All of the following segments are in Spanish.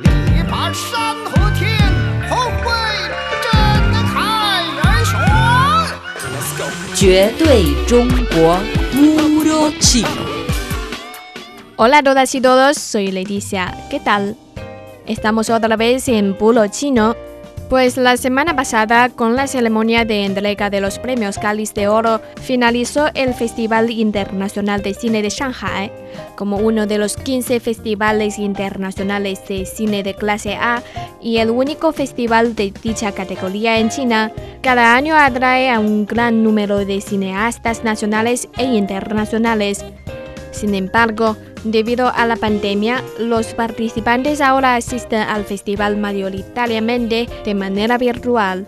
力拔山河天，后会震撼人雄。绝对中国 Puro Chino. Hola a todas y todos, soy Leticia. ¿Qué tal? Estamos otra vez en Puro Chino. pues la semana pasada, con la ceremonia de entrega de los premios Cáliz de Oro, finalizó el Festival Internacional de Cine de Shanghai. Como uno de los 15 festivales internacionales de cine de clase A y el único festival de dicha categoría en China, cada año atrae a un gran número de cineastas nacionales e internacionales. Sin embargo, debido a la pandemia, los participantes ahora asisten al festival mayoritariamente de manera virtual.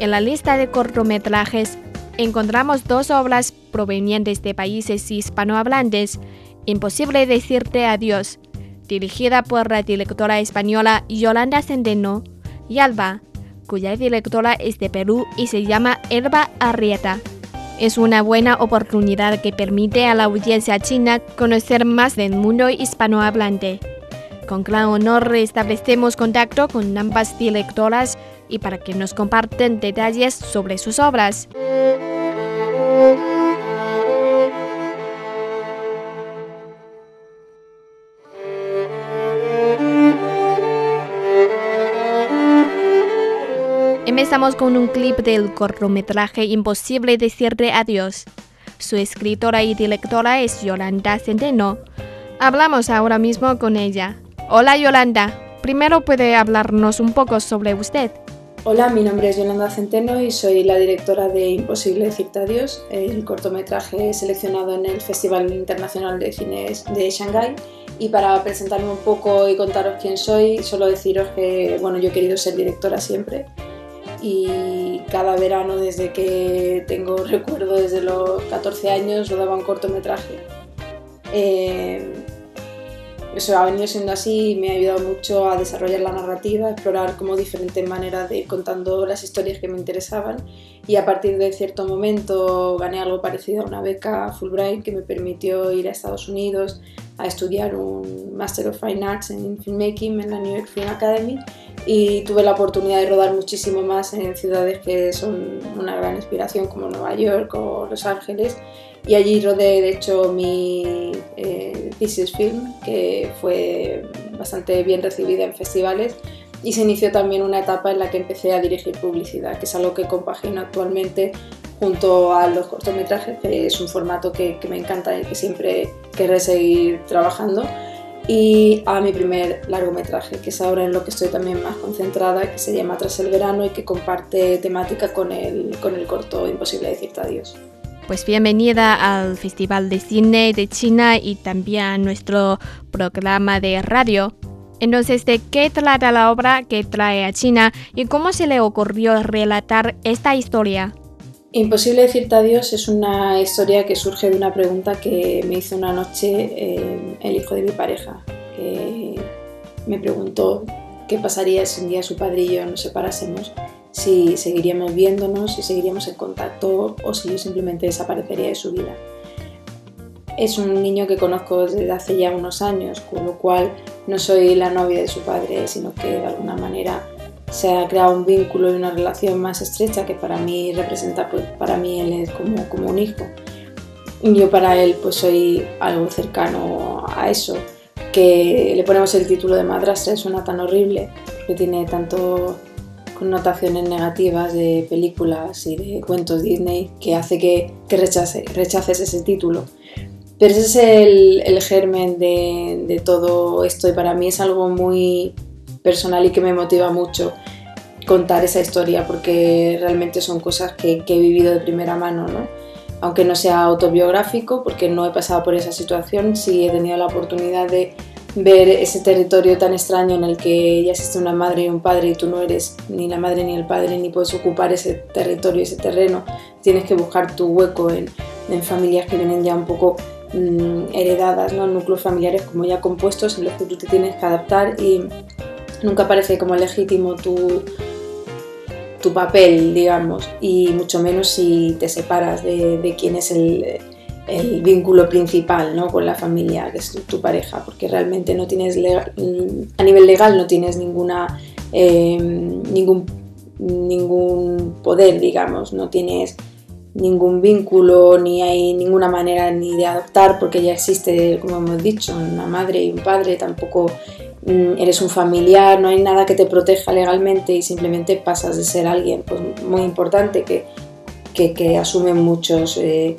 En la lista de cortometrajes encontramos dos obras provenientes de países hispanohablantes, Imposible decirte adiós, dirigida por la directora española Yolanda Centeno, y Alba, cuya directora es de Perú y se llama Elba Arrieta. Es una buena oportunidad que permite a la audiencia china conocer más del mundo hispanohablante. Con gran honor establecemos contacto con ambas directoras y para que nos compartan detalles sobre sus obras. Empezamos con un clip del cortometraje Imposible decirle adiós. Su escritora y directora es Yolanda Centeno. Hablamos ahora mismo con ella. Hola Yolanda, primero puede hablarnos un poco sobre usted. Hola, mi nombre es Yolanda Centeno y soy la directora de Imposible decirte adiós, el cortometraje seleccionado en el Festival Internacional de Cines de Shanghái. Y para presentarme un poco y contaros quién soy, solo deciros que bueno, yo he querido ser directora siempre y cada verano desde que tengo recuerdo, desde los 14 años, rodaba un cortometraje. Eh, eso ha venido siendo así y me ha ayudado mucho a desarrollar la narrativa, a explorar como diferentes maneras de ir contando las historias que me interesaban y a partir de cierto momento gané algo parecido a una beca Fulbright que me permitió ir a Estados Unidos a estudiar un Master of Fine Arts en Filmmaking en la New York Film Academy y tuve la oportunidad de rodar muchísimo más en ciudades que son una gran inspiración como Nueva York o Los Ángeles. Y allí rodé de hecho mi eh, thesis film que fue bastante bien recibida en festivales. Y se inició también una etapa en la que empecé a dirigir publicidad, que es algo que compagino actualmente junto a los cortometrajes, que es un formato que, que me encanta y que siempre querré seguir trabajando y a mi primer largometraje, que es ahora en lo que estoy también más concentrada, que se llama Tras el verano y que comparte temática con el, con el corto Imposible decirte adiós. Pues bienvenida al Festival de Cine de China y también a nuestro programa de radio. Entonces, ¿de qué trata la obra que trae a China y cómo se le ocurrió relatar esta historia? Imposible decirte adiós es una historia que surge de una pregunta que me hizo una noche eh, el hijo de mi pareja, que me preguntó qué pasaría si un día su padre y yo nos separásemos, si seguiríamos viéndonos, si seguiríamos en contacto o si yo simplemente desaparecería de su vida. Es un niño que conozco desde hace ya unos años, con lo cual no soy la novia de su padre, sino que de alguna manera se ha creado un vínculo y una relación más estrecha que para mí representa, pues para mí él es como, como un hijo. Y yo para él pues soy algo cercano a eso, que le ponemos el título de madrastra, suena tan horrible, que tiene tanto connotaciones negativas de películas y de cuentos Disney que hace que, que rechace, rechaces ese título. Pero ese es el, el germen de, de todo esto y para mí es algo muy personal y que me motiva mucho contar esa historia porque realmente son cosas que, he vivido de primera mano, ¿no? aunque no sea autobiográfico porque no he pasado por esa situación, sí he tenido la oportunidad de ver ese territorio tan extraño en el que ya existe una madre y un padre y tú no eres ni la madre ni el padre ni puedes ocupar ese territorio, ese terreno, tienes que buscar tu hueco en, en familias que vienen ya un poco mmm, heredadas, ¿no? núcleos familiares como ya compuestos en los que tú te tienes que adaptar y nunca parece como legítimo tu, tu papel, digamos, y mucho menos si te separas de, quién es el, el vínculo principal ¿no? con la familia, que es tu pareja, porque realmente no tienes a nivel legal no tienes ninguna, eh, ningún, ningún poder, digamos, no tienes ningún vínculo, ni hay ninguna manera ni de adoptar, porque ya existe, como hemos dicho, una madre y un padre, tampoco mm, eres un familiar, no hay nada que te proteja legalmente y simplemente pasas de ser alguien pues, muy importante que, que, asume muchos, eh,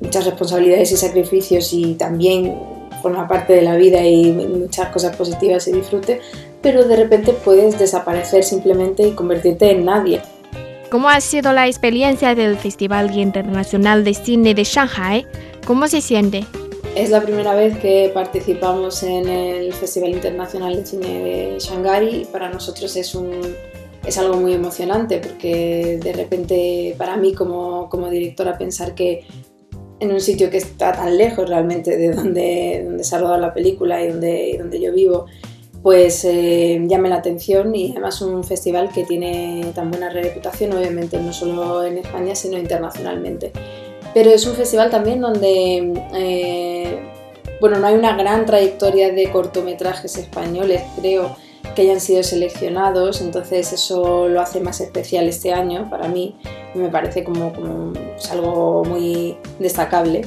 muchas responsabilidades y sacrificios y también forma parte de la vida y muchas cosas positivas y disfrute, pero de repente puedes desaparecer simplemente y convertirte en nadie. ¿Cómo ha sido la experiencia del Festival Internacional de Cine de Shanghai? ¿Cómo se siente? Es la primera vez que participamos en el Festival Internacional de Cine de Shanghai y para nosotros es, un, es algo muy emocionante porque de repente para mí como, como directora pensar que en un sitio que está tan lejos realmente de donde, donde se ha rodado la película y donde, donde yo vivo, pues eh, llame la atención y además un festival que tiene tan buena reputación, obviamente no solo en España, sino internacionalmente. Pero es un festival también donde, eh, bueno, no hay una gran trayectoria de cortometrajes españoles, creo, que hayan sido seleccionados, entonces eso lo hace más especial este año para mí, me parece como, algo muy destacable.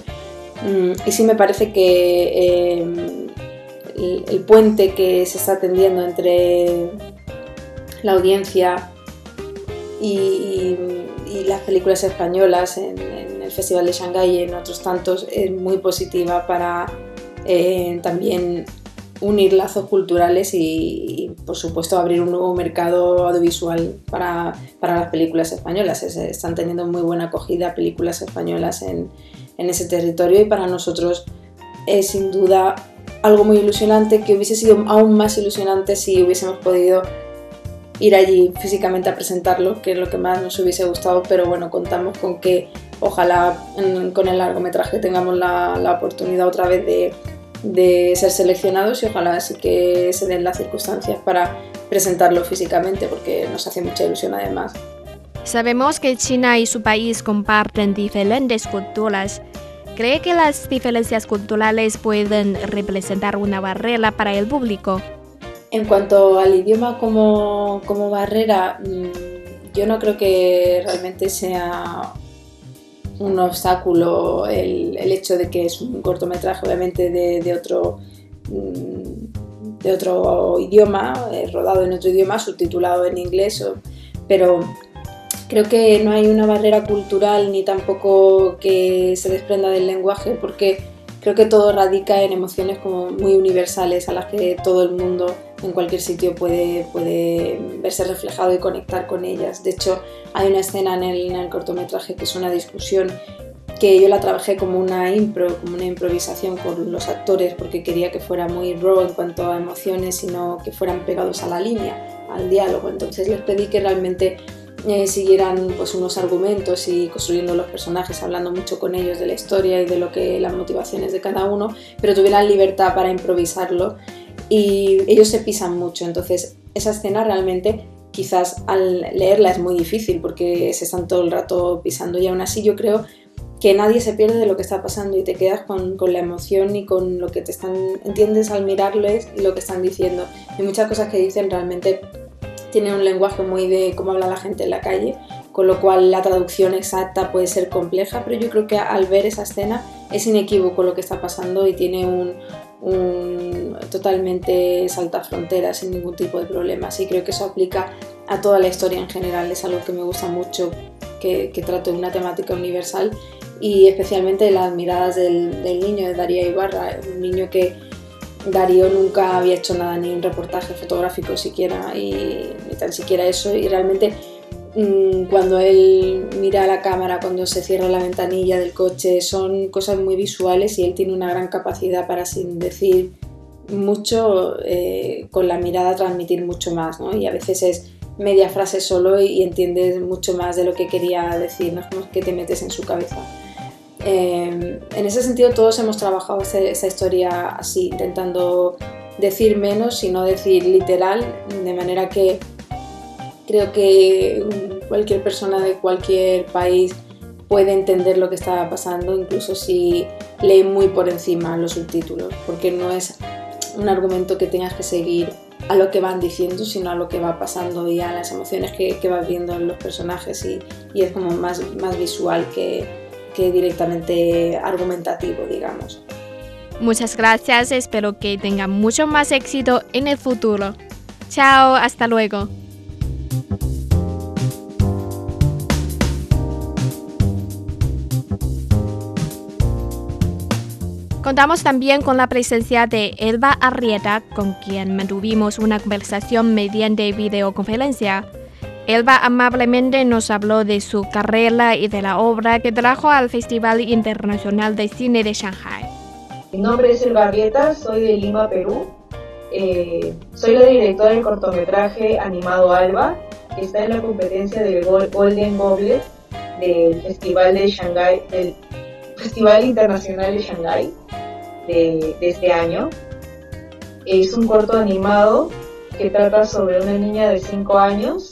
Mm, y sí me parece que eh, el, puente que se está tendiendo entre la audiencia y, las películas españolas en, el Festival de Shanghái y en otros tantos es muy positiva para eh, también unir lazos culturales y, por supuesto abrir un nuevo mercado audiovisual para, las películas españolas. están teniendo muy buena acogida películas españolas en, en ese territorio y para nosotros es sin duda algo muy ilusionante que hubiese sido aún más ilusionante si hubiésemos podido ir allí físicamente a presentarlo, que es lo que más nos hubiese gustado, pero bueno, contamos con que ojalá con el largometraje tengamos la, oportunidad otra vez de, de, ser seleccionados y ojalá sí que se den las circunstancias para presentarlo físicamente, porque nos hace mucha ilusión además. Sabemos que China y su país comparten diferentes culturas ¿Cree que las diferencias culturales pueden representar una barrera para el público? En cuanto al idioma como, como barrera, mm, yo no creo que realmente sea un obstáculo el, el, hecho de que es un cortometraje obviamente de, de otro mm, de otro idioma, eh, rodado en otro idioma, subtitulado en inglés, pero Creo que no hay una barrera cultural ni tampoco que se desprenda del lenguaje porque creo que todo radica en emociones como muy universales a las que todo el mundo en cualquier sitio puede, puede verse reflejado y conectar con ellas. De hecho, hay una escena en el, en el cortometraje que es una discusión que yo la trabajé como una impro, como una improvisación con los actores porque quería que fuera muy raw en cuanto a emociones y no que fueran pegados a la línea, al diálogo. Entonces les pedí que realmente eh, siguieran pues, unos argumentos y construyendo los personajes, hablando mucho con ellos de la historia y de lo que las motivaciones de cada uno, pero tuvieran libertad para improvisarlo y ellos se pisan mucho, entonces esa escena realmente quizás al leerla es muy difícil porque se están todo el rato pisando y aún así yo creo que nadie se pierde de lo que está pasando y te quedas con, con, la emoción y con lo que te están, entiendes al mirarles y lo que están diciendo. Hay muchas cosas que dicen realmente tiene un lenguaje muy de cómo habla la gente en la calle, con lo cual la traducción exacta puede ser compleja, pero yo creo que al ver esa escena es inequívoco lo que está pasando y tiene un, totalmente salta fronteras sin ningún tipo de problemas y creo que eso aplica a toda la historia en general, es algo que me gusta mucho que, que trate una temática universal y especialmente las miradas del, del niño de Daría Ibarra, un niño que Darío nunca había hecho nada, ni un reportaje fotográfico siquiera, y ni tan siquiera eso. Y realmente cuando él mira a la cámara, cuando se cierra la ventanilla del coche, son cosas muy visuales y él tiene una gran capacidad para, sin decir mucho, eh, con la mirada transmitir mucho más. ¿no? Y a veces es media frase solo y, entiendes mucho más de lo que quería decir, no es como que te metes en su cabeza. Em, en ese sentido todos hemos trabajado esa historia así, intentando decir menos y no decir literal, de manera que creo que cualquier persona de cualquier país puede entender lo que está pasando, incluso si lee muy por encima los subtítulos, porque no es un argumento que tengas que seguir a lo que van diciendo, sino a lo que va pasando y a las emociones que, que vas viendo en los personajes y, y es como más, más visual que, que directamente argumentativo, digamos. Muchas gracias, espero que tenga mucho más éxito en el futuro. Chao, hasta luego. Contamos también con la presencia de Elba Arrieta, con quien mantuvimos una conversación mediante videoconferencia. Elba amablemente nos habló de su carrera y de la obra que trajo al Festival Internacional de Cine de Shanghai. Mi nombre es Elba Arrieta, soy de Lima, Perú. Eh, soy la directora del cortometraje animado Alba, que está en la competencia del Golden Goblet del Festival de Shanghai, del Festival Internacional de Shanghai de, este año. Es un corto animado que trata sobre una niña de 5 años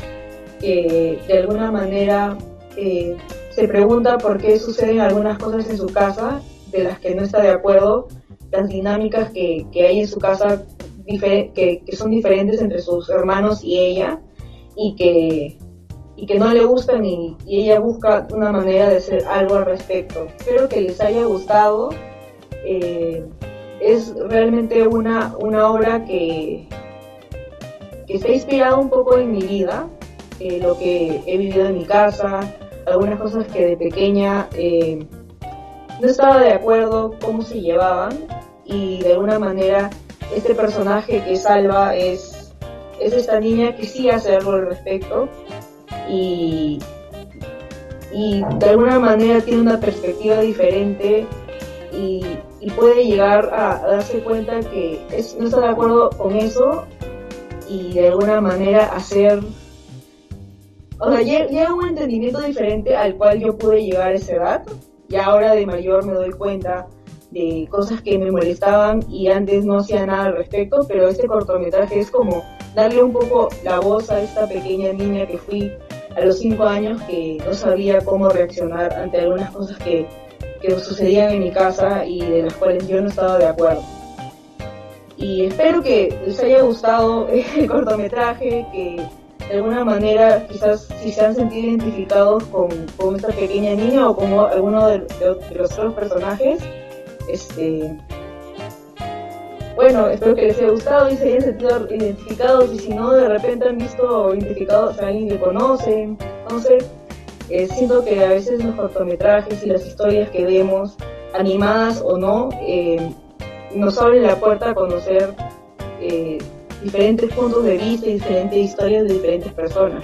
que de alguna manera eh, se pregunta por qué suceden algunas cosas en su casa de las que no está de acuerdo, las dinámicas que, hay en su casa que, son diferentes entre sus hermanos y ella y que, y que no le gustan y, y ella busca una manera de hacer algo al respecto. Espero que les haya gustado eh, es realmente una, una obra que, que está inspirada un poco en mi vida, eh, lo que he vivido en mi casa, algunas cosas que de pequeña eh, no estaba de acuerdo cómo se llevaban y de alguna manera este personaje que salva es, es esta niña que sí hace algo al respecto y, y de alguna manera tiene una perspectiva diferente y, puede llegar a, darse cuenta que no está de acuerdo con eso y de alguna manera hacer... O sea, llega un entendimiento diferente al cual yo pude llegar a esa edad. Y ahora de mayor me doy cuenta de cosas que me molestaban y antes no hacía nada al respecto, pero este cortometraje es como darle un poco la voz a esta pequeña niña que fui a los cinco años que no sabía cómo reaccionar ante algunas cosas que que sucedían en mi casa y de las cuales yo no estaba de acuerdo. Y espero que les haya gustado el cortometraje, que de alguna manera quizás si se han sentido identificados con, con esta pequeña niña o con alguno de, los otros personajes, este, bueno, espero que les haya gustado y se hayan sentido identificados y si no, de repente han visto identificados a alguien que conocen, no sé, eh, siento que a veces los cortometrajes y las historias que vemos, animadas o no, eh, nos abren la puerta a conocer eh, diferentes puntos de vista y diferentes historias de diferentes personas.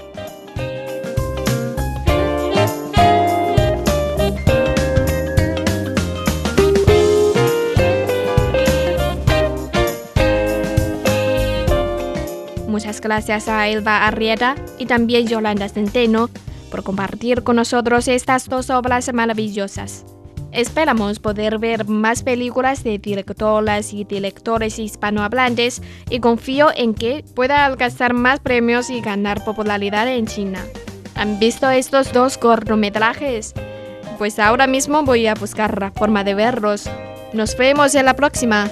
Gracias a Elba Arrieta y también Yolanda Centeno por compartir con nosotros estas dos obras maravillosas. Esperamos poder ver más películas de directoras y directores hispanohablantes y confío en que pueda alcanzar más premios y ganar popularidad en China. ¿Han visto estos dos cortometrajes? Pues ahora mismo voy a buscar la forma de verlos. Nos vemos en la próxima.